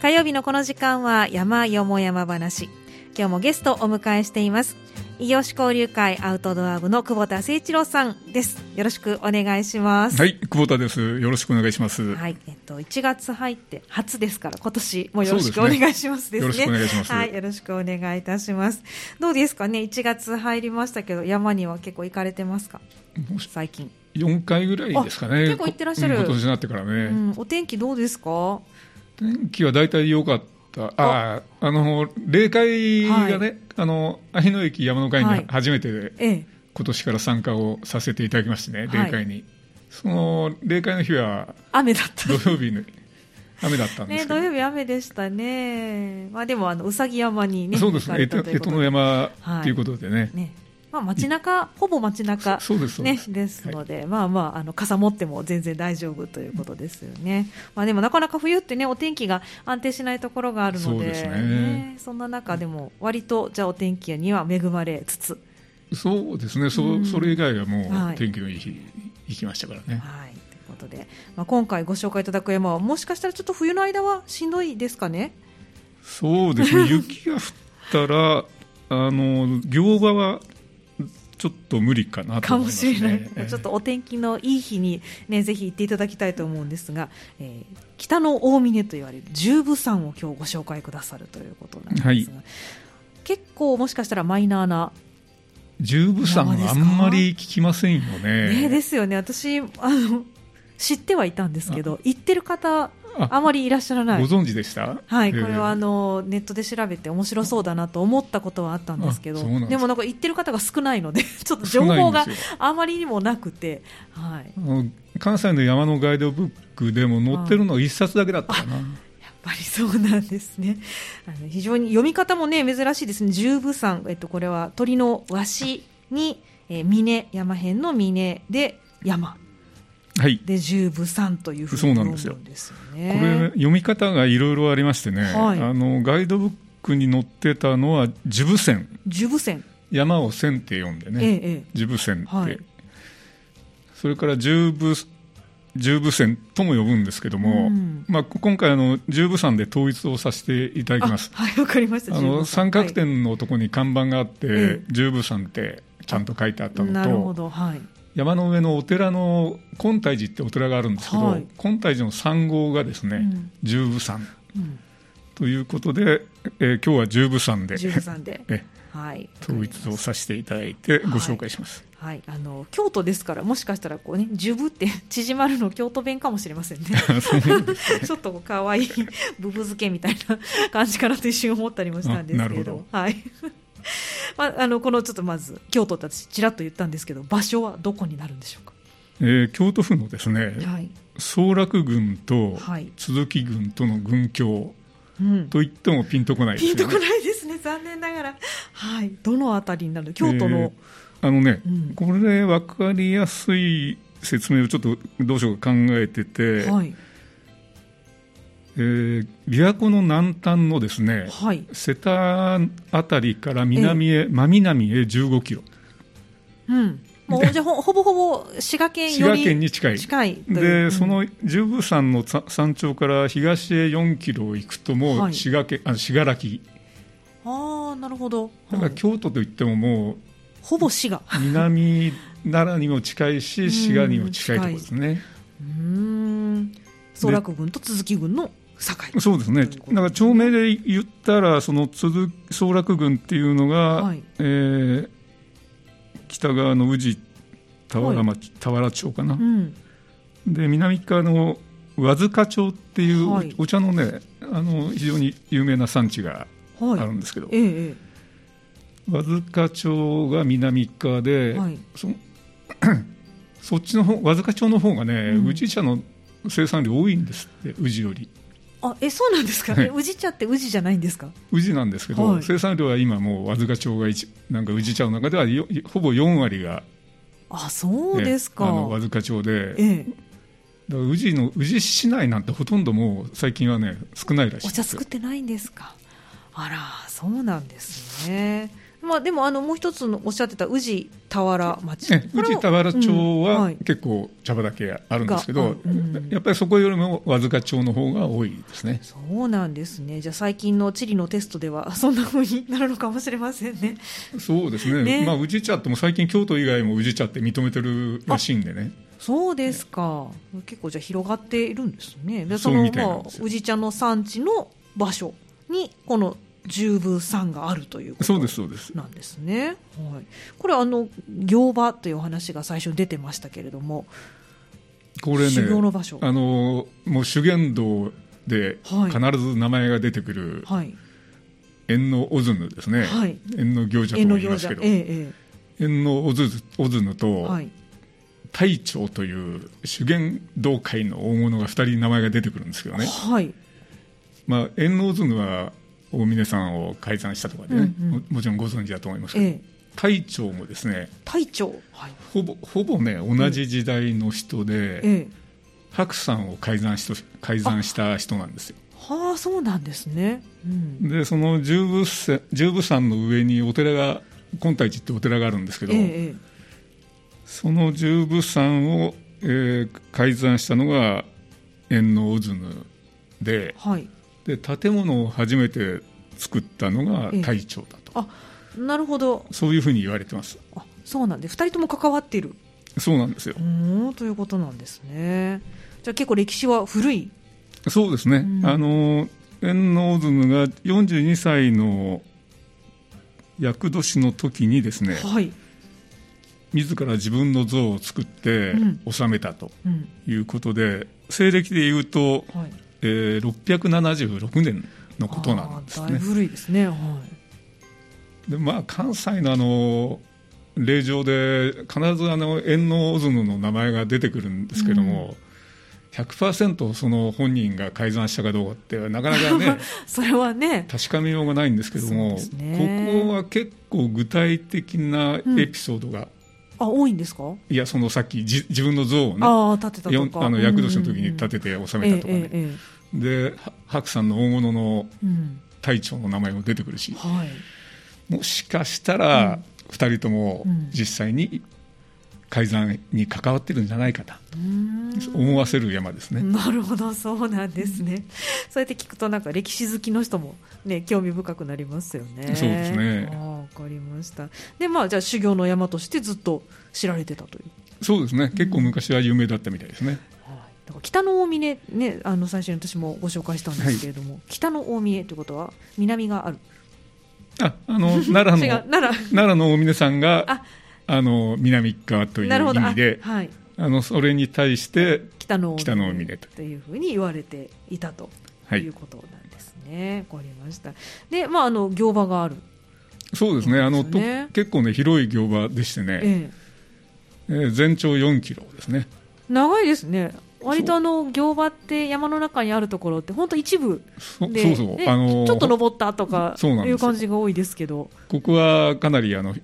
火曜日のこの時間は山よも山話。今日もゲストをお迎えしています。異業種交流会アウトドア部の久保田誠一郎さんです。よろしくお願いします。はい久保田です。よろしくお願いします。はいえっと1月入って初ですから今年もよろしくお願いしますですね、ね、よろしくお願いします。はいよろしくお願いいたします。どうですかね？1月入りましたけど山には結構行かれてますか？最近。4回ぐらいですかね。結構行ってらっしゃる、今年になってからね、うん、お天気どうですか？天気は大体良かった。あああの霊界がね、はい、あの愛の駅山の会に初めて、はいええ、今年から参加をさせていただきましてね、霊界に、はい、その霊界の日は雨だった。土曜日の雨だったんですね、土曜日雨でしたね、まあ、でもあのうさぎ山にねそうです。ね干支の山ということでね,、ねまあ、街中ほぼ街中そうですねですので、はい、まあまああの傘持っても全然大丈夫ということですよね。まあでもなかなか冬ってねお天気が安定しないところがあるので、そね、ね、そんな中でも割とじゃあお天気には恵まれつつ。そうですね。そ、うん、それ以外はもう天気のいい日、はい、行きましたからね。はい。ということで、まあ今回ご紹介いただく山はもしかしたらちょっと冬の間はしんどいですかね？そうですね。雪が降ったらあの行場はちょっと無理かなと思います、ね、かもしれない、ちょっとお天気のいい日に、ね、ぜひ行っていただきたいと思うんですが、えー、北の大峰と言われる十部山を今日ご紹介くださるということなんですが、はい、結構もしかしたらマイナーな十部山あんまり聞きませんよね。ねですよね。私あの知ってはいたんですけど行ってる方あまりいらっしゃらない。ご存知でした？はいこれはあのネットで調べて面白そうだなと思ったことはあったんですけどでもなんか言ってる方が少ないので ちょっと情報があまりにもなくて、はい、関西の山のガイドブックでも載ってるのは一冊だけだったかな。やっぱりそうなんですね。あの非常に読み方もね珍しいですね。十部山えっとこれは鳥のわしに、えー、峰山辺の峰で山。はい、で十部三というふうに読むんですよね。これ読み方がいろいろありましてね、はい、あのガイドブックに載ってたのは十部線。十部線。山を線って読んでね、ええ、十部線って、はい、それから十部十部線とも呼ぶんですけども、うん、まあ、今回あの、十部山で統一をさせていただきます。はい、わかりました。あの三角点のところに看板があって、はい、十部山ってちゃんと書いてあったのと、なるほど、はい、山の上のお寺の金泰寺ってお寺があるんですけど、はい、金泰寺の三号がですね、うん、十部山、うん、ということで、えー、今日は十部山で十部山で。え、はい、統一をさせていただいてご紹介します。はい、はい、あの京都ですからもしかしたらこうね十部って 縮まるの京都弁かもしれませんね。ちょっと可愛いブブ漬けみたいな感じかなと一瞬思ったりもしたんですけど。ど。はい。まあ、あのこのちょっとまず京都って私ちらっと言ったんですけど場所はどこになるんでしょうか、えー、京都府のですね、はい、総楽郡と鈴木郡との郡境、と言ってもピンとこないですね、ピンとこないですね残念ながら、はい、どの辺りになる？京都の、えー、あのね、うん、これ分かりやすい説明をちょっとどうしようか考えてて、はいえー、琵琶湖の南端のですね、はい、瀬田辺りから南へ、真南へ15キロ。うん。もうじゃほぼほぼ滋賀県滋賀県に近い。近いで、うん、その十分山の山頂から東へ4キロ行くともう滋賀県、はい、あ信楽ああなるほど。だから京都といってももうほぼ滋賀。南奈良にも近いし滋賀にも近いところですね。うん。総楽郡と続き郡の境そうですね、だから町名で言ったら、その総楽郡っていうのが、はい、えー、北側の宇治田原町、はい、田原町かな、うん、で南側の和塚町っていうお茶のね、あの非常に有名な産地があるんですけど、はいええ、和塚町が南側で、そ そっちの方和塚町の方がね、うん、宇治茶の生産量多いんですって宇治より。あえそうなんですか、ね、宇治茶って宇治じゃないんですか？宇治なんですけど、はい、生産量は今もう和塚町が一なんか宇治茶の中ではほぼ4割があそうですか、あの和塚町で、ええ、だから宇治の宇治市内なんてほとんどもう最近はね少ないらしいお茶作ってないんですか？あらそうなんですねまあ、でもあのもう一つのおっしゃってた宇治田原町、ね、宇治田原町は結構茶畑あるんですけど、うんうん、やっぱりそこよりも和塚町の方が多いですね。そうなんですね。じゃあ最近の地理のテストでは そんなふうになるのかもしれませんね。そうですね。ね、まあ、宇治茶っても最近京都以外も宇治茶って認めてるらしいんでね。そうですか、結構じゃあ広がっているんですね。でそのまあ宇治茶の産地の場所にこの十分産があるということなんですね。はい、これあの行場というお話が最初に出てましたけれども、これね、修行の場所。あのもう修験道で必ず名前が出てくる、はい、縁のオズヌですね、はい、縁の行者と言いますけど、ええ、縁のオズオズヌと、はい、隊長という修験道会の大物が2人名前が出てくるんですけどね。はい。まあ、縁のオズヌは大峰さんを改ざんしたとかでね、うんうん、もちろんご存知だと思いますけど、ええ、隊長もですね隊長、はい、ほぼほぼね同じ時代の人で、え、白山を改ざんし改ざんした人なんですよ。はあそうなんですね、うん、でその十部十部山の上にお寺が金太一ってお寺があるんですけど、その十部山を、えー、改ざんしたのが縁のオズヌで、はいで建物を初めて作ったのが隊長だと、あなるほど。そういうふうに言われてます。あそうなんで2人とも関わっている。そうなんですよ。ということなんですね。じゃあ結構歴史は古い。そうですね、うん、あの円のズムが42歳の厄年の時にですね、はい、自ら自分の像を作って収めたということで、うん、西暦でいうと、はいえー、676年のことなんですね。古いですね、はい、でまあ、関西のあの霊場で必ずあの縁のオズヌの名前が出てくるんですけども、うん、100%その本人が改ざんしたかどうかってなかなかね それはね。確かめようがないんですけども、ね、ここは結構具体的なエピソードが、うんあ多いんですか？いやそのさっきじ自分の像をねあ立てたとか。あの厄年の時に立てて収めたとかね、えええ、で白さんの大物の隊長の名前も出てくるし、はい、もしかしたら2人とも実際に改ざんに関わってるんじゃないかと思わせる山ですね。なるほどそうなんですね。そうやって聞くとなんか歴史好きの人もね興味深くなりますよね。そうですね。わかりました。でまあじゃあ修行の山としてずっと知られてたという。そうですね。結構昔は有名だったみたいですね。北の大峰ねあの最初に私もご紹介したんですけれども、はい、北の大峰ということは南がある？ああの奈良の 奈良の大峰さんがあの南側という意味で、はい、あのそれに対して北の北の海でと。いうふうに言われていたと。い。うことなんですね。わ、はい、かりました。で、まああの行場がある。そうですね。あのと結構ね広い行場でしてね、ええ。えー、全長4キロですね。長いですね。割とあの行場って山の中にあるところって本当一部でそうそう、あのー、ちょっと登ったとかいう感じが多いですけど。ここはかなりあの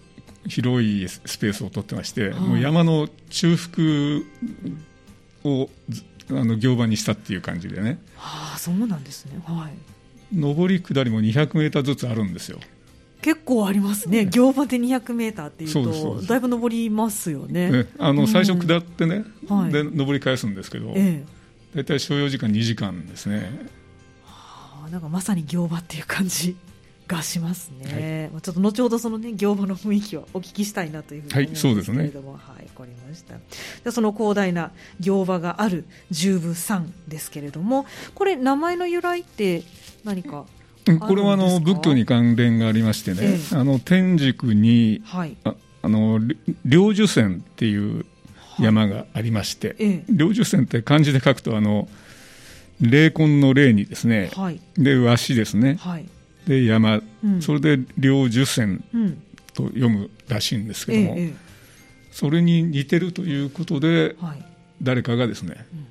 広いスペースを取ってまして、はい、もう山の中腹をあの行場にしたっていう感じでね、はあ、そうなんですね、はい、上り下りも200メーターずつあるんですよ。結構ありますね、行場で200メーターっていうと、だいぶ登りますよね、ね。あの最初下ってね、うん、で登り返すんですけど、ええ、大体所要時間2時間ですね。はあ、なんかまさに行場っていう感じがしますね、はい、ちょっと後ほどそのね行場の雰囲気をお聞きしたいなというふうに思うんですけれども、はい、はい、わかりました。じゃその広大な行場がある十部山ですけれども。これ名前の由来って何かこれはあの仏教に関連がありましてね、ええ、あの天竺に、はい、ああの領寿山っていう山がありまして、はい、領寿山って漢字で書くとあの霊魂の霊にですね、はい、で和紙ですね、はい、で山、うん、それで両樹線と読むらしいんですけども、ええ、それに似てるということで、はい、誰かがですね、うん、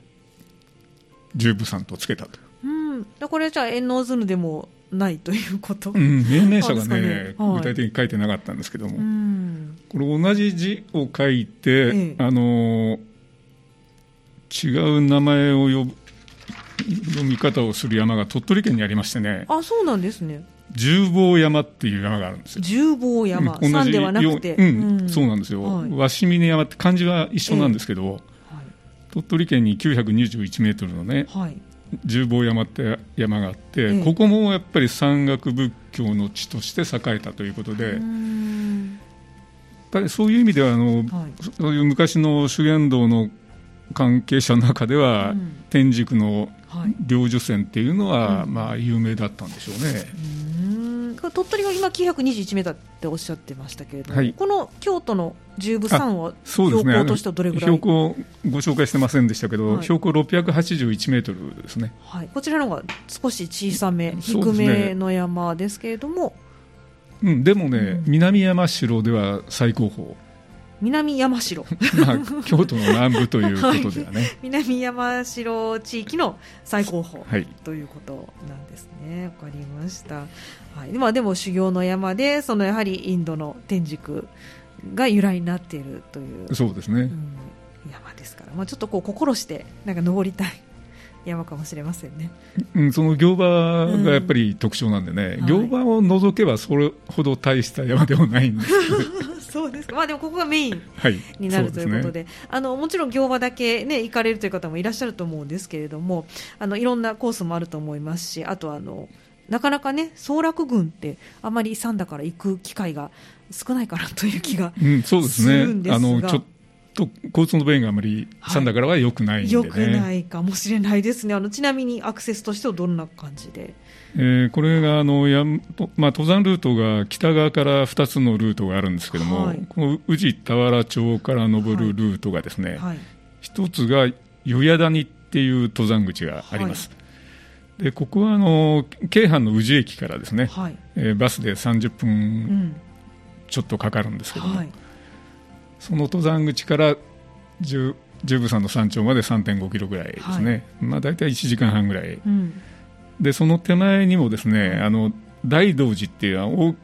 十部さんとつけたと。う。ん、これじゃあ円能ズヌでもないということ、うん、命名者がね、ねはい、具体的に書いてなかったんですけども、うん、これ同じ字を書いて、ええ、あの違う名前を呼ぶ読み方をする山が鳥取県にありましてね。あそうなんですね。十坊山っていう山があるんですよ。十坊山、うん、山ではなくて、うん、うん、そうなんですよ。はい、鷲峰山って漢字は一緒なんですけど、えーはい、鳥取県に921メートルのね、はい、十坊山って山があって、えー、ここもやっぱり山岳仏教の地として栄えたということで、やっぱりそういう意味ではあの、はい、そういう昔の修験道の関係者の中では、うん、天竺の領受線っていうのは、はい、まあ、有名だったんでしょうね。鳥取が今921メートルっておっしゃってましたけれども、はい、この京都の十部山は標高としてはどれぐらい、ね、標高ご紹介してませんでしたけど、はい、標高681メートルですね、はい、こちらの方が少し小さめ低めの山ですけれども、うん、でもね、うん、南山城では最高峰南山城、まあ、京都の南部ということではね、はい、南山城地域の最高峰、はい、ということなんですね。わかりました、はい。まあ、でも修行の山でそのやはりインドの天竺が由来になっているという。そうですね、うん、山ですから、まあ、ちょっとこう心してなんか登りたい山かもしれませんね、うん、その行場がやっぱり特徴なんでね、うん、行場を除けばそれほど大した山でもないんですけどそうですか、まあ、でもここがメインになる、はい、ということで、ね、あのもちろん行場だけ、ね、行かれるという方もいらっしゃると思うんですけれどもあのいろんなコースもあると思いますしあとあのなかなかね総楽群ってあまり山だから行く機会が少ないかなという気がするんですが、うん、そうですねあのちょっと交通の便があまり三田からは良くないんで、ね、良、くないかもしれないですね。あのちなみにアクセスとしてはどんな感じで、えー、これがあのや、まあ、登山ルートが北側から2つのルートがあるんですけども、はい、この宇治田原町から登るルートがですね、はい。はい、一つが湯屋谷っていう登山口があります、でここはあの京阪の宇治駅からですね、はい、えー、バスで30分ちょっとかかるんですけども、はいその登山口から十十分山の山頂まで3.5キロぐらいですね、はい、まあ、大体1時間半ぐらい、うん、でその手前にもですねあの大道寺っていう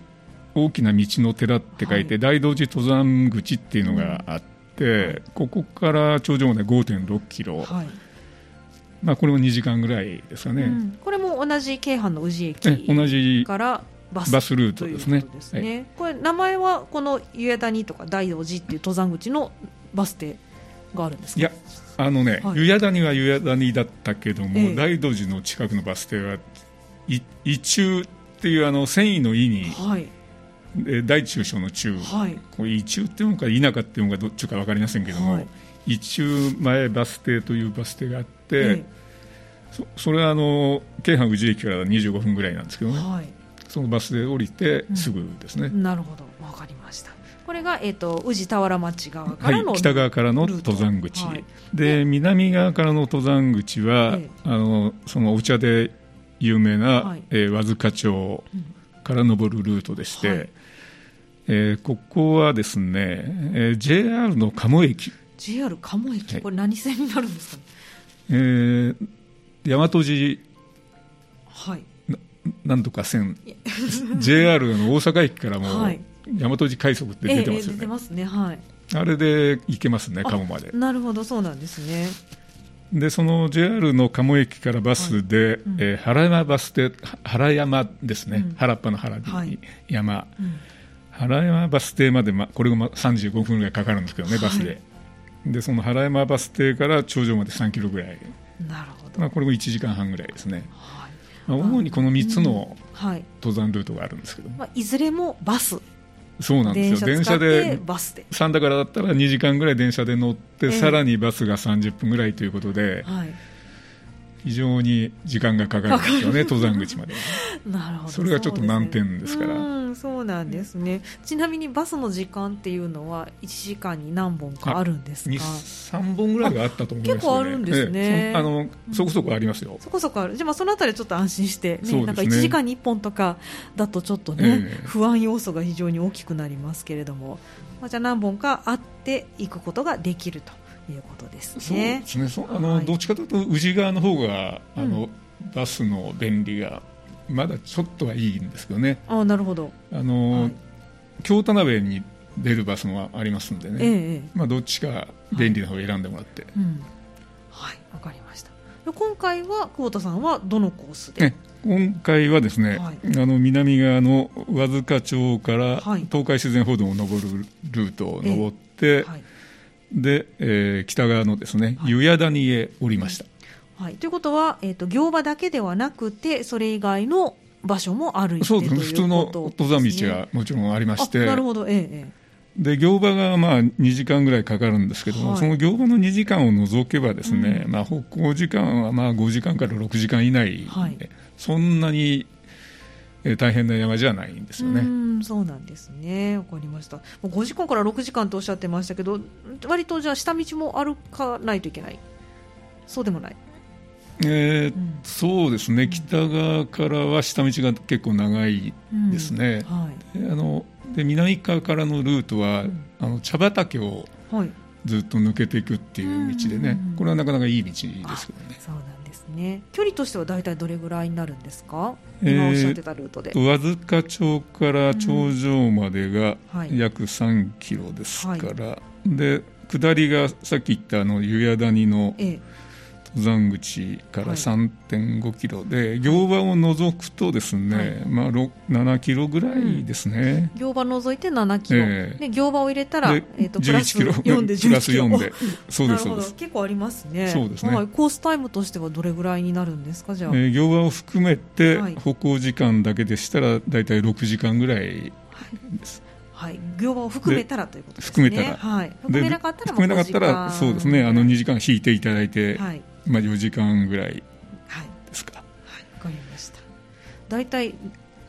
大きな道の寺って書いて、はい、大道寺登山口っていうのがあって、うん、ここから頂上まで5.6キロ、はい、まあ、これも2時間ぐらいですかね、うん、これも同じ京阪の宇治駅からバスバスルートですね。ですね、はい、これ名前はこの湯屋谷とか大道寺っていう登山口のバス停があるんですいやあのね、はい、湯屋谷は湯屋谷だったけども、ええ、大道寺の近くのバス停は伊中っていうあの繊維の「意に、はい、大中小の中、はい、これ伊中っていうのか田舎っていうのかどっちか分かりませんけども、はい、伊中前バス停というバス停があって、え、そそれはあの京阪宇治駅から25分ぐらいなんですけどね、はいそのバスで降りてすぐですね、うん、なるほど。分かりました。これが、えーと、宇治田原町側からの、はい、北側からの登山口、はい、で南側からの登山口は、えあのそのお茶で有名な、はい、えー、和塚町から登るルートでして、はい、えー、ここはですね、えー、JR の鴨駅。JR 鴨駅、これ何線になるんですか、ね、えー、大和寺はいなんとか線。JR の大阪駅からも大和路快速って出てますよね、出ますね。はい。あれで行けますね鴨まで。なるほど。そうなんですね。でその JR の鴨駅からバスで、はい。うん、えー、原山バス停原山ですね、うん、原っぱの原に、はい、山、うん、原山バス停まで、ま、これが35分ぐらいかかるんですけどね、バスで。でその原山バス停から頂上まで3キロぐらい。なるほど、まあ、これも1時間半ぐらいですね、はいまあ、主にこの3つの登山ルートがあるんですけど、まあ、いずれもバス。そうなんですよ。電車でバスで。三田からだったら2時間ぐらい電車で乗って、えー、さらにバスが30分ぐらいということで、はい、非常に時間がかかるんですよね登山口までなるほど。それがちょっと難点ですから。うそうなんですね。ちなみにバスの時間っていうのは1時間に何本かあるんですか？3本ぐらいはあったと思います、ね、結構あるんですね、ええ、あのそこそこありますよ、そこそこある。じゃあそのあたりちょっと安心して、ね、ね。なんか1時間に1本とかだとちょっとね、え、不安要素が非常に大きくなりますけれども、まあ、じゃあ何本かあっていくことができるということですね。そうですね。あの、はい、どっちかというと宇治側の方があの、うん、バスの便利がまだちょっとはいいんですけどね。あなるほど。あの、はい、京田辺に出るバスもありますんでね。ええ、まあどっちか便利な方を選んでもらって。はい、わ、うん、はい、かりました。今回は久保田さんはどのコースで？今回はですね、はい、あの南側の和塚町から東海自然歩道を登るルートを登って、はい、で、えー、北側のですね、湯屋谷へ降りました。はい、ということは、えーと、行場だけではなくて、それ以外の場所もあるそうですね、普通の登山道はもちろんありまして、なるほど、ええで行場がまあ2時間ぐらいかかるんですけども、はい、その行場の2時間を除けばですね、うん、まあ、歩行時間はまあ5時間から6時間以内で、はい、そんなに大変な山じゃないんですよね。うそうなんですね。わかりました。もう5時間から6時間とおっしゃってましたけど、割とじゃあ下道も歩かないといけない。そうでもない。えー、うん、そうですね。北側からは下道が結構長いですね。うんはい、あので南側からのルートは、あの茶畑をずっと抜けていくっていう道でね、これはなかなかいい道ですけどね。そうなんですね。距離としては大体どれぐらいになるんですか？今おっしゃってたルートで。えー、和塚町から頂上までが約3キロですから、はい、で下りがさっき言ったあの湯屋谷の、ええ登山口から3.5キロで、はい、行場を除くとですね、はい、まあ、7キロぐらいですね、うん、行場除いて7キロ、えー、で行場を入れたら、えーと、プラス4で11キロ。プラス4で。そうですそうです。結構ありますね。そうですね、はい、コースタイムとしてはどれぐらいになるんですかじゃあ、えー、行場を含めて、歩行時間だけでしたら大体6時間ぐらいです、はい、業務を含めたらということですね。含めたら、はい、含めなかったら含めなかったらそうですね。あの2時間引いていただいて、はい、まあ、4時間ぐらいですか。はい、わ、かりました。大体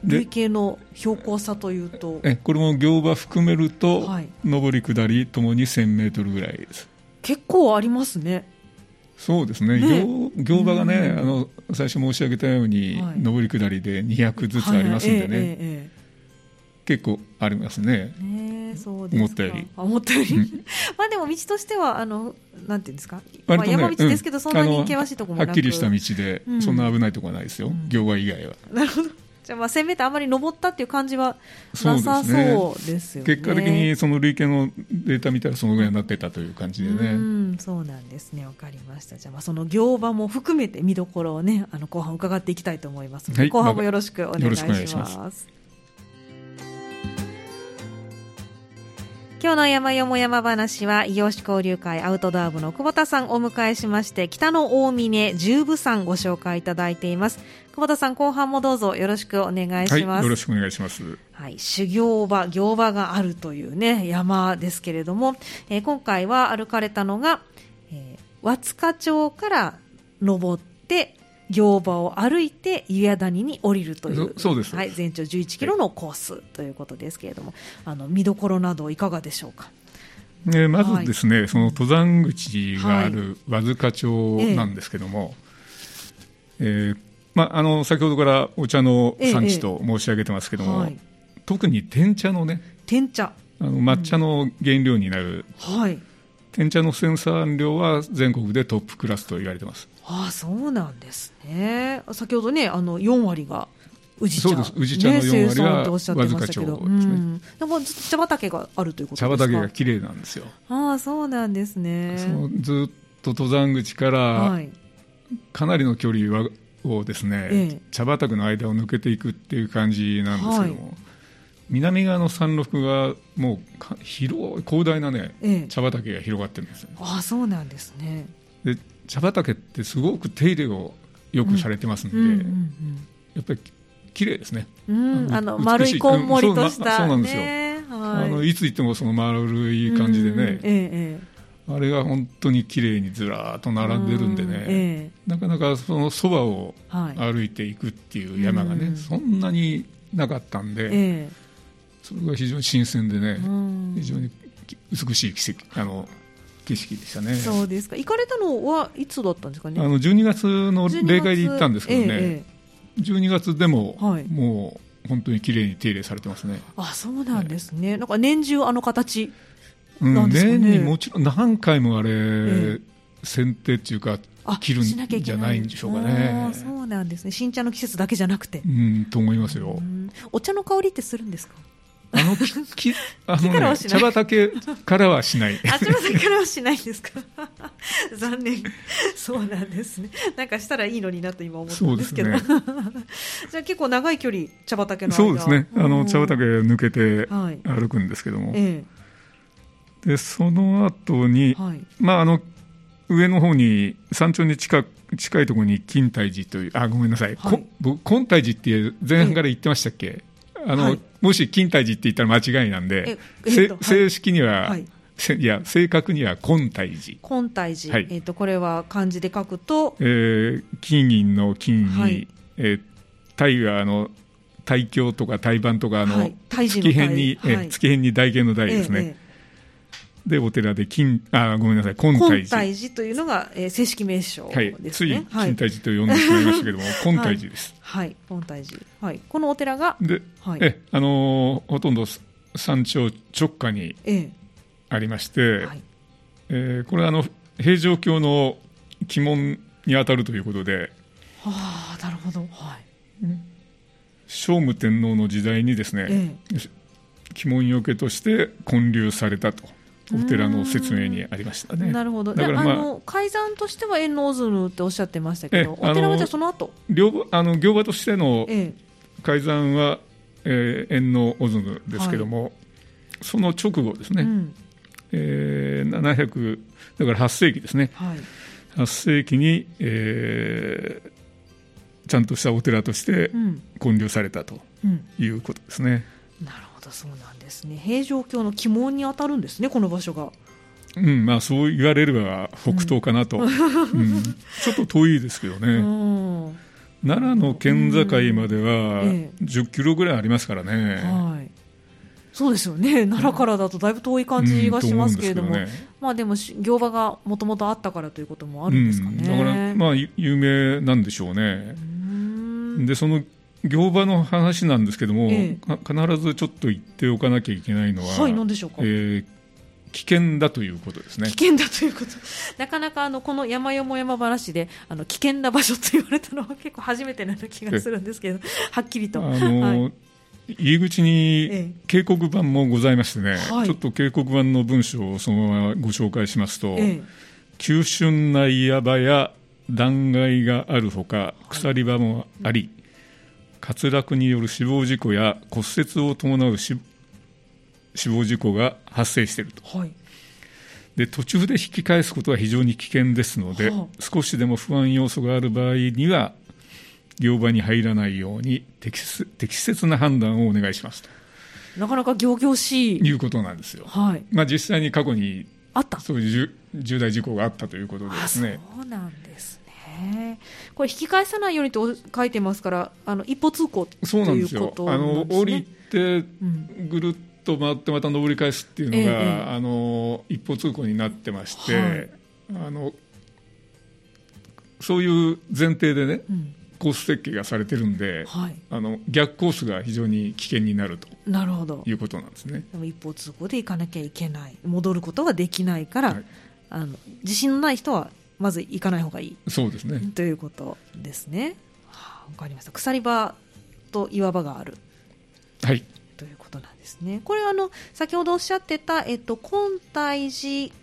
累計の標高差というとえこれも行場含めると、はい、上り下りともに1000メートルぐらいです。結構ありますね。そうですね、ね。行行場がね、あの最初申し上げたように、はい、上り下りで200ずつありますんでね、はいえーえー結構ありますね。ねそうです思ったより。思ったより。まあでも道としては、あの、なんていうんですか、まあ、山道ですけど、そんなに険しいところもはっきりした道で、そんな危ないところはないですよ、行場以外は。なるほど。じゃあまあ1000メートルあまり登ったっていう感じはなさそうですよね。結果的にその累計のデータ見たらそのぐらいになってたという感じでね。うん、そうなんですね。わかりました。じゃあまあその行場も含めて見どころをね、あの後半伺っていきたいと思います後半もよろしくお願いします。今日の山よも山話は、異業種交流会アウトドア部の久保田さんをお迎えしまして、北の大峰十部山ご紹介いただいています。久保田さん、後半もどうぞよろしくお願いします。はい、よろしくお願いします。はい、修行場、行場があるというね、山ですけれども、えー、今回は歩かれたのが、えー、和塚町から登って、行場を歩いて湯屋谷に降りるという。そうです、はい、全長11キロのコースということですけれども、あの見どころなどいかがでしょうか？えまずですね、はい、その登山口がある和塚町なんですけども、はい、えー、まあ、あの先ほどからお茶の産地と申し上げてますけども、ええはい、特に天茶のね天茶。あの抹茶の原料になる、うん、はい、天茶の生産量は全国でトップクラスと言われてます。ああそうなんですね。先ほどねあの4割が宇治茶。そうです。宇治茶の4割はわずか町ですね。うん、でも茶畑があるということ茶畑が綺麗なんですよ。ああそうなんですね。ずっと登山口から、かなりの距離はをですね、ええ、茶畑の間を抜けていくっていう感じなんですけども、はい、南側の山麓がもう広い広大なね、え、茶畑が広がってるんですああそうなんですね。で茶畑ってすごく手入れをよくされてますんで、うんうんうん。うん、やっぱり綺麗ですね、うん、あの丸いこんもりとした、そうなんですよ、はい、あのいつ行ってもその丸い感じでね、うんええあれが本当に綺麗にずらーっと並んでるんでね、ええ、なかなかそのそばを歩いていくっていう山がね、はい、そんなになかったんで、え、それが非常に新鮮でね、非常に美しい奇跡あの景色でしたね。そうですか。行かれたのはいつだったんですかね？あの12月の例会で行ったんですけどね。ええ、12月でも、はい、もう本当に綺麗に手入れされてますね。あ、そうなんですね。なんか年中あの形なんですかね？うん、年にもちろん何回もあれ、え剪定っていうか。切るんじゃないんでしょうかね。そうなんですね。新茶の季節だけじゃなくて。うん、と思いますよ。お茶の香りってするんですか？あの木あの、ね、茶畑からはしない。あ茶畑からはしないんですか？残念。そうなんですね。なんかしたらいいのになと今思ったんですけど。ね、じゃあ結構長い距離茶畑のそうですね。あの茶畑抜けて歩くんですけども。はいええ、でその後に、はい、まああの上の方に山頂に近近いところに金泰寺というあごめんなさい、はい、金泰寺って前半から言ってましたっけ、えあの、はい、もし金泰寺って言ったら間違いなんで、えっと、正式には、はい、いや正確には金泰寺。金泰寺、はい、えっ、ー、とこれは漢字で書くと、えー、金銀の金に、はい、えー、太はあの大京とか大盤とかあの、はい、月辺に、はい、月辺に大形の大ですね。ええでお寺で金あごめんなさい金泰寺。泰寺というのが、えー、正式名称ですね、はい、つい金泰寺と呼んでしまいましたけども、金泰寺です、はい、金泰寺、はい、このお寺がで、はい、えあのー、ほとんど山頂直下にありまして、えー、はい、えー、これはあの平城京の鬼門にあたるということではあなるほど。はい。聖武天皇の時代にですね、えー、鬼門よけとして建立されたとお寺の説明にありましたね。なるほど。だから、まあ、あの改ざんとしては円王鶴っておっしゃってましたけど、お寺はじゃその後？両あの行場としての改ざんは、えー、円王鶴ですけども、はい、その直後ですね。うん、えー、700だから8世紀ですね。はい、8世紀に、えー、ちゃんとしたお寺として建立されたということですね。うん、なるほど、そうなんですね。平城京の鬼門に当たるんですねこの場所が。うんまあ、そう言われれば北東かなと、うん、うん、ちょっと遠いですけどね、奈良の県境までは10キロぐらいありますからね、はい、そうですよね。奈良からだとだいぶ遠い感じがしますけれども、うんね、まあ、でも行場がもともとあったからということもあるんですかね、だから、まあ、有名なんでしょうね。でその行場の話なんですけども、ええ、必ずちょっと言っておかなきゃいけないのは、はい、何でしょうか、えー、危険だということですね。危険だということ。なかなかあのこの山よも山話であの危険な場所と言われたのは結構初めてな気がするんですけど、はっきりと。あのーはい入り口に警告板もございましてね、ちょっと警告板の文章をそのままご紹介しますと、ええ、急峻な岩場や断崖があるほか、鎖場もあり、滑落による死亡事故や骨折を伴う死亡事故が発生していると、はい、で途中で引き返すことは非常に危険ですので、はあ、少しでも不安要素がある場合には行場に入らないように適適切な判断をお願いしますと。なかなか仰々しい。いうことなんですよ、はい。まあ、実際に過去にあった。そういう重大事故があったということでですね。そうなんですこれ引き返さないようにと書いてますからあの一歩通行ということなんですね。あの降りてぐるっと回ってまた上り返すっていうのが、ええ、あの一歩通行になってまして、はい、あのそういう前提でね、うん、コース設計がされてるんで、はい、あの逆コースが非常に危険になると。なるほど。いうことなんですね。でも一方通行で行かなきゃいけない。戻ることができないから、はい、あの自信のない人はまず行かない方がいいそうですねということですね。わ、はあ、かりました鎖場と岩場がある、はい、ということなんですね。これはあの先ほどおっしゃってた、えっと、金泰寺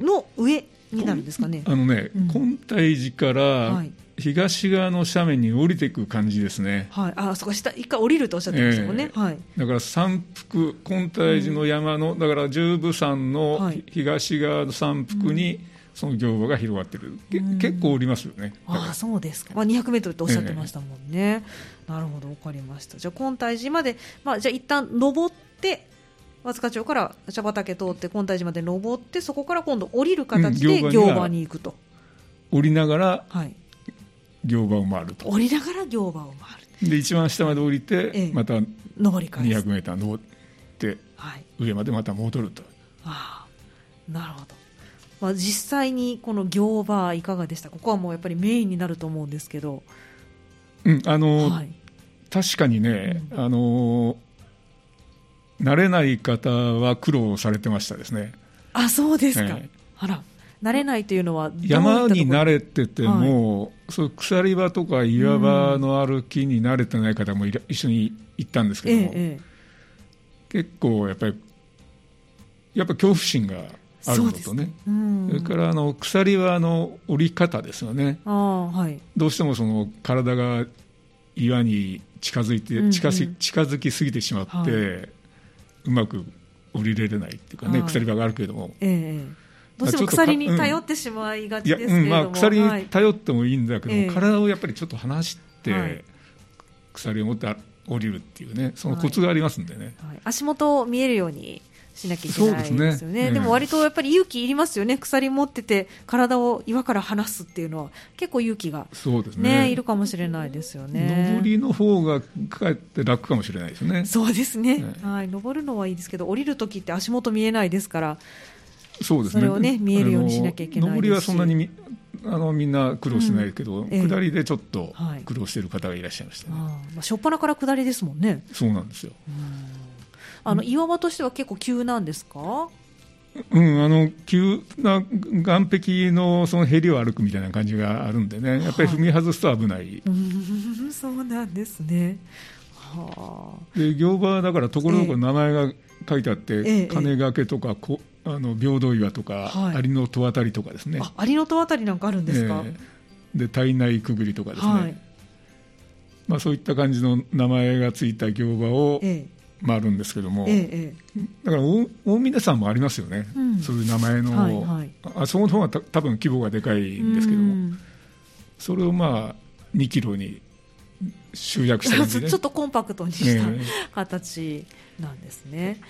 の上になるんですかね。あのね、うん、金泰寺から、はい東側の斜面に降りていく感じですね。はい、あ、そこ下一回降りるとおっしゃってましたもんね。えー、はい。だから山腹金泰寺の山の、うん、だから十部山の東側の山腹に、うんその業場が広がってる、結構おりますよね。あそうですか、まあ、200メートルっておっしゃってましたもんね。えー、なるほど、分かりました。じゃあ、金泰寺まで、まあ、じゃあ一旦登って、和塚町から茶畑通って金泰寺まで登ってそこから今度降りる形で行場に行くと、降りながら行場を回ると、降りながら行場を回る。で一番下まで降りて、ええ、また上り返200メーター登って、はい、上までまた戻ると。ああなるほどまあ、実際にこの行場いかがでした？ここはもうやっぱりメインになると思うんですけど、うんあの、はい、確かにね、うん、あの慣れない方は苦労されてましたですね。あそうですか、えー、あら慣れないというのは山に慣れてても、はい、そう鎖場とか岩場の歩きに慣れてない方もいら、一緒に行ったんですけども、ええ。結構やっぱりやっぱ恐怖心があるのとね、そ、ね、れからあの鎖はあの折り方ですよね、はい、どうしてもその体が岩に近づいて、近づ近づきすぎてしまって、はい、うまく降りれれないっていうかね、はい、鎖場があるけれども。えーどうしても鎖に頼ってしまいがちですけれども、うんまあ、鎖に頼ってもいいんだけども、はい、体をやっぱりちょっと離して、鎖を持って降りるっていうねそのコツがありますんでね、はい、足元見えるようにしなきゃいけないですよね。でねでも割とやっぱり勇気いりますよね。鎖持ってて体を岩から離すっていうのは結構勇気がそうですね、ねいるかもしれないですよね。登りの方がかえって楽かもしれないですね。そうですね。ねはい、登るのはいいですけど降りる時って足元見えないですから。そうですね。それをね見えるようにしなきゃいけない登りはそんなにあのみんな苦労しないけど、うんええ、下りでちょっと苦労している方がいらっしゃいましたね。はい、あまあ、初っ端から下りですもんね。そうなんですよ。あの岩場としては結構急なんですか？うん、あの急な岸壁のそのへりを歩くみたいな感じがあるんでね、やっぱり踏み外すと危ない。は い、そうなんですね。はあ、で行場だからところどころ名前が書いてあって、ええ、金掛けとかこあの平等岩とか、はい、アリの戸渡りとかですね。アリの戸渡りなんかあるんですか？えー、で体内くぐりとかですね。はい、まあそういった感じの名前がついた行場を。ええまあ、あるんですけども、ええ、だから大峰さんもありますよね、うん、そういう名前の、はいはい、あそこの方がた多分規模がでかいんですけども、それをまあ2キロに集約した感じで、ちょっとコンパクトにした形なんですね。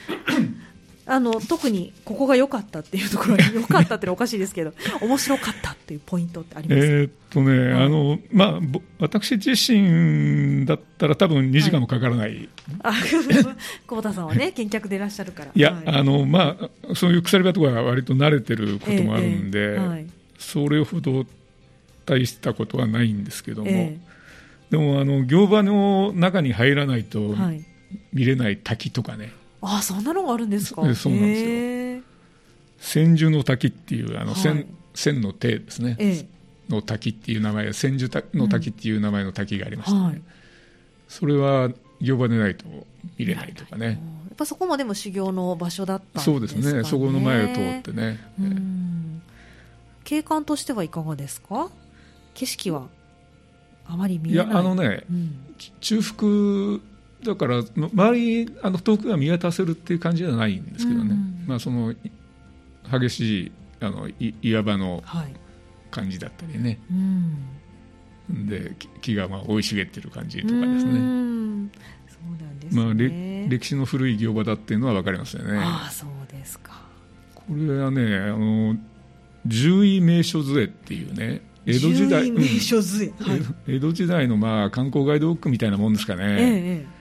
あの特にここが良かったっていうところに 良かったってのはおかしいですけど面白かったっていうポイントってあります？えっとね、うん、あのまあ私自身だったら多分2時間もかからない、はい、久保田さんはね見客でいらっしゃるから。いや、はい、あのまあそういう鎖場とかは割と慣れてることもあるんで、えーえーはい、それほど大したことはないんですけども、えー、でもあの行場の中に入らないと見れない滝とかね、あそんなのがあるんですか？そうなんですよ。千住の滝っていうあの千、はい、千の手ですね、ええ、の滝っていう名前千住の滝っていう名前の滝がありまして、ねうん。はい、それは行場でないと見れないとかね。やっぱそこもでも修行の場所だったんそうですね。そこの前を通ってね、景観としてはいかがですか？景色はあまり見えない。いやあのね、うん、中腹だから周りあの遠くが見渡せるっていう感じではないんですけどね、うん、まあ、その激しいあの岩場の感じだったりね、はいうん、で木がまあ生い茂ってる感じとかですね。そうなんですね。まあ、歴史の古い行場だっていうのは分かりますよね。あそうですか。これはねあの獣医名所図っていうね江戸時代、名所図はい、江戸時代のまあ観光ガイドブックみたいなもんですかね。ええ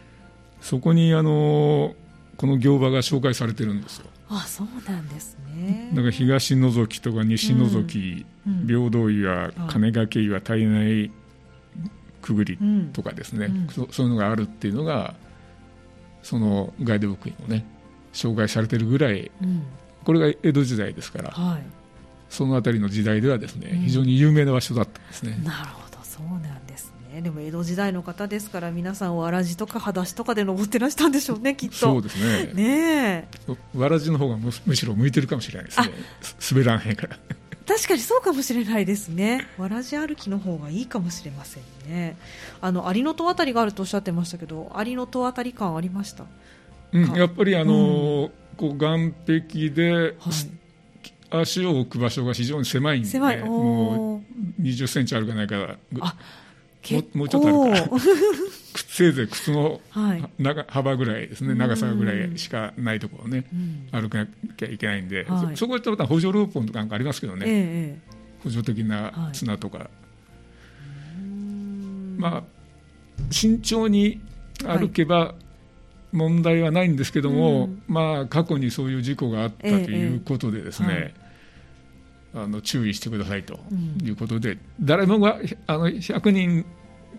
そこにあのこの行場が紹介されてるんですよ。あそうなんですね。だから東覗きとか西覗き、うん、平等岩、金掛け岩、体内くぐりとかですね、うん、そそういうのがあるっていうのがそのガイドブックにもね紹介されてるぐらい、うん、これが江戸時代ですから、はい、その辺りの時代ではですね、非常に有名な場所だったんですね。なるほどそうなんですね。でも江戸時代の方ですから皆さんわらじとか裸足とかで登ってらしたんでしょうねきっと。そうですね。ねわらじの方がむむしろ向いてるかもしれないですね。滑らんへんから。確かにそうかもしれないですね。わらじ歩きの方がいいかもしれませんね。あの有の戸あたりがあるとおっしゃってましたけど有の戸あたり感ありました？うん、やっぱりあのーうん、こう岸壁で、はい。足を置く場所が非常に狭いんで、狭い。もう20センチあるかないかあももうちょっとあるか せいぜい靴の長、幅ぐらいですね。長さぐらいしかないところをね、歩かなきゃいけないんで、はい、そこは補助ロープとかなんかありますけどね、えー、補助的な綱とか、はい、まあ慎重に歩けば、問題はないんですけども、うん、まあ、過去にそういう事故があったということでですね、ええはい、あの注意してくださいということで、うん、誰もがあの100人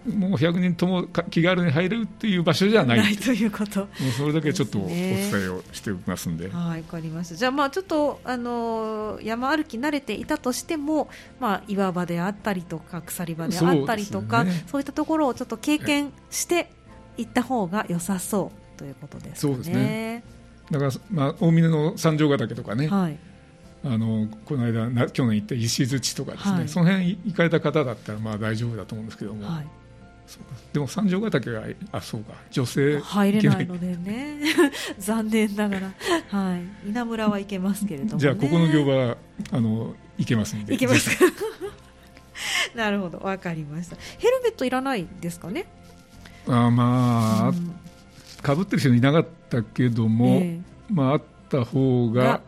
もう100人とも気軽に入れるっていう場所じゃない。ということ。もうそれだけちょっとお伝えをしておきますんで。はい、わかりました。じゃあまあちょっとあの山歩き慣れていたとしても、まあ岩場であったりとか鎖場であったりとかそう、ね,、いったところをちょっと経験していった方が良さそう。ということですね。そうですね。だから、まあ、大峰の三条ヶ岳とかね、はい、あのこの間な去年行った石槌とかですね、はい、その辺行かれた方だったらまあ大丈夫だと思うんですけども、はい、でも三条ヶ岳があそうか。女性入れないのでね。残念ながら、はい、稲村は行けますけれども、ね、じゃあここの業場あの行けますんで。行けます なるほど。わかりました。ヘルメットいらないですかね？あまあ、うん、かぶってる人いなかったけども、えー、まああった方が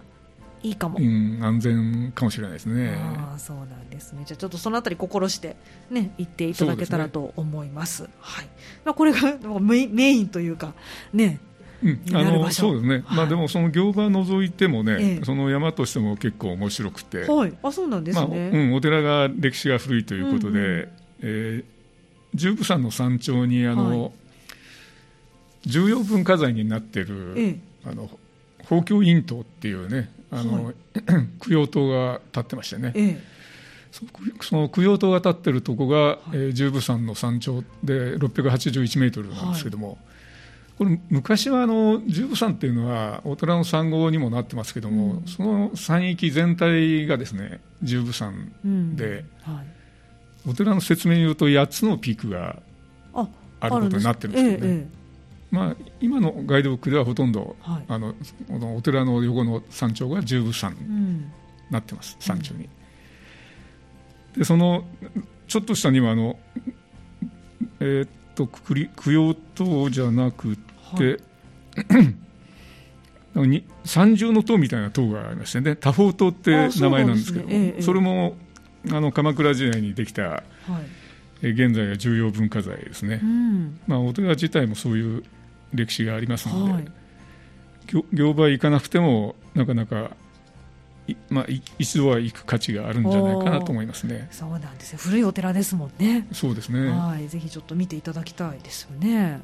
いいかも、うん、安全かもしれないですね。あそうなんですね。じゃあちょっとそのあたり心してね行っていただけたらと思います、ね、はい。まあ、これがメインというかねうん、あのそうですね、はい、まあ、でもその行場除いてもね、ええ、その山としても結構面白くて、はい、あそうなんですね、まあうん、お寺が歴史が古いということで、うんうん、えー、十部山の山頂にあの、はい、重要文化財になっている、ええ、あの宝鏡院塔っていうね、あの、はい、供養塔が立ってましてね、ええ、その供養塔が立ってるとこが、はい。えー、十部山の山頂で681メートルなんですけども、はい、これ昔はあの十部山っていうのはお寺の山号にもなってますけども、うん、その山域全体がですね十部山で、うん。はい、お寺の説明によると8つのピークがあることになってるんですけどね。まあ、今のガイドブックではほとんど、はい、あのお寺の横の山頂が十分山になってます、うん、山頂に。でそのちょっと下にはあの、えー、っと供養塔じゃなくて、はい、三重の塔みたいな塔がありましてね多宝塔って名前なんですけどそ、ね。ええ、それもあの鎌倉時代にできた、はい、現在は重要文化財ですね、うん、まあ、お寺自体もそういう歴史がありますので、はい、業場行かなくてもなかなかまあ、一度は行く価値があるんじゃないかなと思いますね。そうなんですよ。古いお寺ですもんね。そうですね。はい、ぜひちょっと見ていただきたいですよね。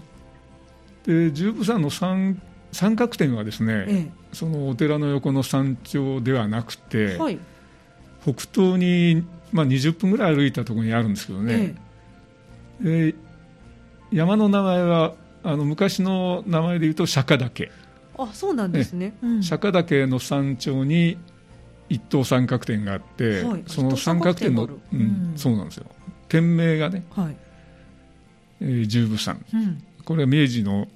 で、十部山の三三角点はですね、ええ、そのお寺の横の山頂ではなくて、はい、北東にまあ20分ぐらい歩いたところにあるんですけどね。ええ、山の名前はあの昔の名前でいうと釈迦岳。あそうなんですね、釈迦岳の山頂に一等三角点があって、はい、その三角点の、うん、そうなんですよ。店名がね、はい。えー、十部山、うん、これは明治の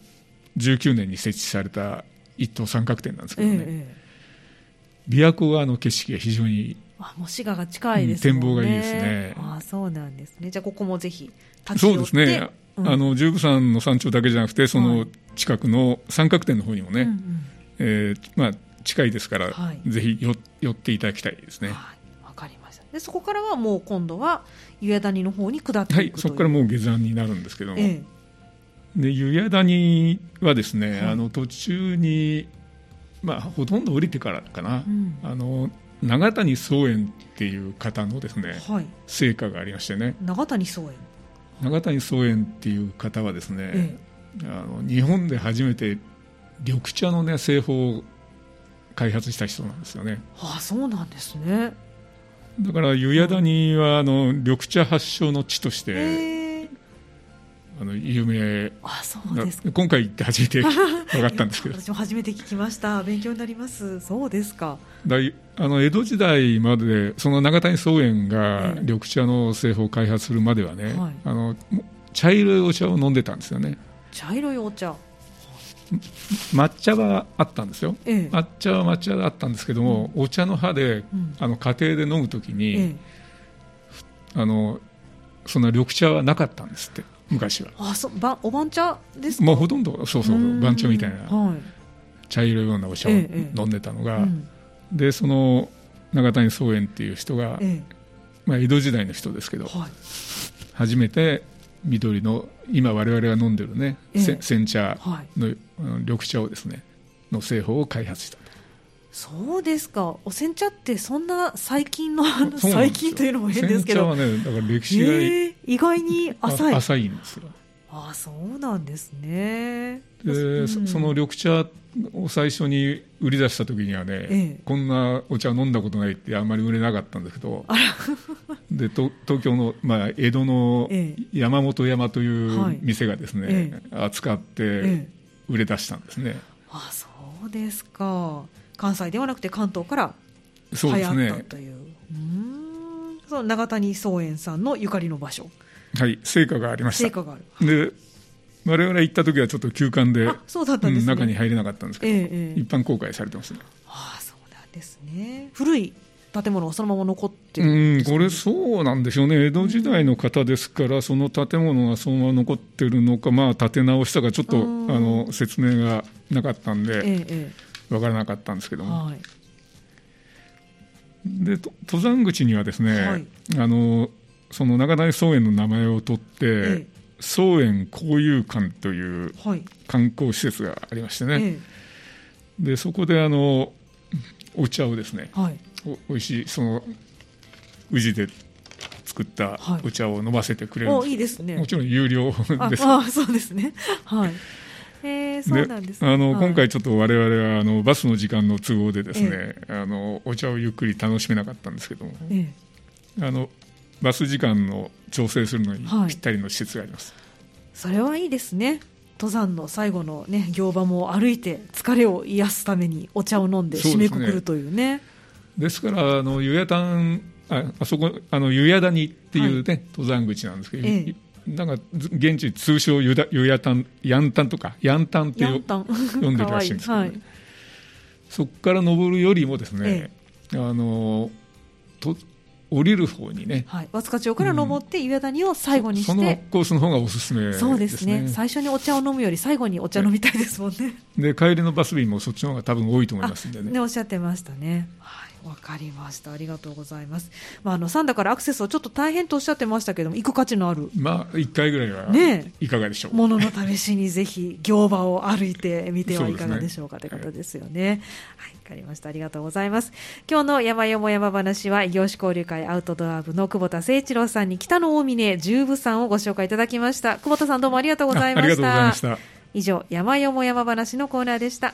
19年に設置された一等三角点なんですけどね、ええ、琵琶湖側の景色が非常にあもう滋賀が近いですね、展望がいいですね。あそうなんですね。じゃあここもぜひそうですねあの十部山の山頂だけじゃなくてその近くの三角点の方にもね、はいえーまあ、近いですから、はい、ぜひよ寄っていただきたいですね。はい。わかりました。でそこからはもう今度は湯屋谷の方に下っていくはい。そこからもう下山になるんですけども、ええ、で湯屋谷はですね、はい、あの途中に、まあ、ほとんど降りてからかな、うん、あの長谷宗園っていう方のですね、はい、成果がありましてね。長谷宗園長谷宗園っていう方はですね、ええ、あの日本で初めて緑茶の、ね、製法を開発した人なんですよね。ああそうなんですね。だから湯屋谷はあの緑茶発祥の地として、あの有名あそうです今回行って初めて 分かったんですけど。私も初めて聞きました。勉強になります。そうですか。だあの江戸時代までその長谷宗園が緑茶の製法を開発するまではね、はい、あの茶色いお茶を飲んでたんですよね。茶色いお茶。抹茶はあったんですよ、ええ、抹茶は抹茶であったんですけども、うん、お茶の葉で、うん、あの家庭で飲むときに、え、あのそんな緑茶はなかったんですって昔は。あそばお番茶ですか、まあ、ほとんどそうそう番茶みたいな、はい、茶色いようなお茶を飲んでたのが、ええうん、でその永谷宗園っていう人が、え、まあ、江戸時代の人ですけど、はい、初めて緑の今我々が飲んでるね、煎茶の、はい、緑茶をですねの製法を開発したそうですか。お煎茶ってそんな最近の最近というのも変ですけど。煎茶はねだから歴史が、えー、意外に浅い。浅いんですよ。ああそうなんですね。で、うん、その緑茶を最初に売り出した時にはね、ええ、こんなお茶飲んだことないってあんまり売れなかったんだけどで東京の、まあ、江戸の山本山という店がですね、え、扱って売れ出したんですね。あそうですか関西ではなくて関東から流行ったという。う、ね、んその長谷宗園さんのゆかりの場所。はい成果がありました。成果がある。で我々行った時はちょっと休館でそうだったんです、ねうん、中に入れなかったんですけど、ええ、一般公開されてますね。ああそうなんですね古い建物がそのまま残ってるん、ね、これ、そうなんでしょうね、江戸時代の方ですから、その建物がそのまま残ってるのか、まあ、建て直したか、ちょっとあの説明がなかったんで、ええ、分からなかったんですけども。はい、で登山口にはですね、はい、あのその長谷草園の名前を取って、ええ。草園交友館という観光施設がありましてね、はい、でそこであのお茶をですね、はい、おおいしいその宇治で作ったお茶を飲ませてくれる、はい、いいですね。もちろん有料です。あそうですね。はいえー、そうなんです、ね、あの、はい、今回ちょっと我々はあのバスの時間の都合でですね、えー、あのお茶をゆっくり楽しめなかったんですけども、えー、あのバス時間の調整するのにぴったりの施設があります、はい、それはいいですね。登山の最後のね行場も歩いて疲れを癒すためにお茶を飲んで締めくくるというね。ですからあの湯屋丹ああそこあの湯屋谷っていうね、はい、登山口なんですけど、ええ、なんか現地通称湯屋丹ヤンタンとかヤンタンって呼んでるらしいんですけど、ね。はい、そこから登るよりもですね、え、あのと降りる方にね、はい、和塚町から登って岩谷を最後にして、そのコースの方がおすすめ、ね、そうですね。最初にお茶を飲むより最後にお茶飲みたいですもんね。で帰りのバス便もそっちの方が多分多いと思いますんでね。ねおっしゃってましたね。はいわかりました。ありがとうございます、まあ、あの三田からアクセスをちょっと大変とおっしゃってましたけども行く価値のある。まあ1回ぐらいはねいかがでしょう。ものの試しにぜひ行場を歩いてみてはいかがでしょうかということですよね。はいわ、かりました。ありがとうございます。今日の山よも山話は異業種交流会アウトドア部の久保田誠一郎さんに北の大峰十部さんをご紹介いただきました。久保田さんどうもありがとうございました。ありがとうございました。以上山よも山話のコーナーでした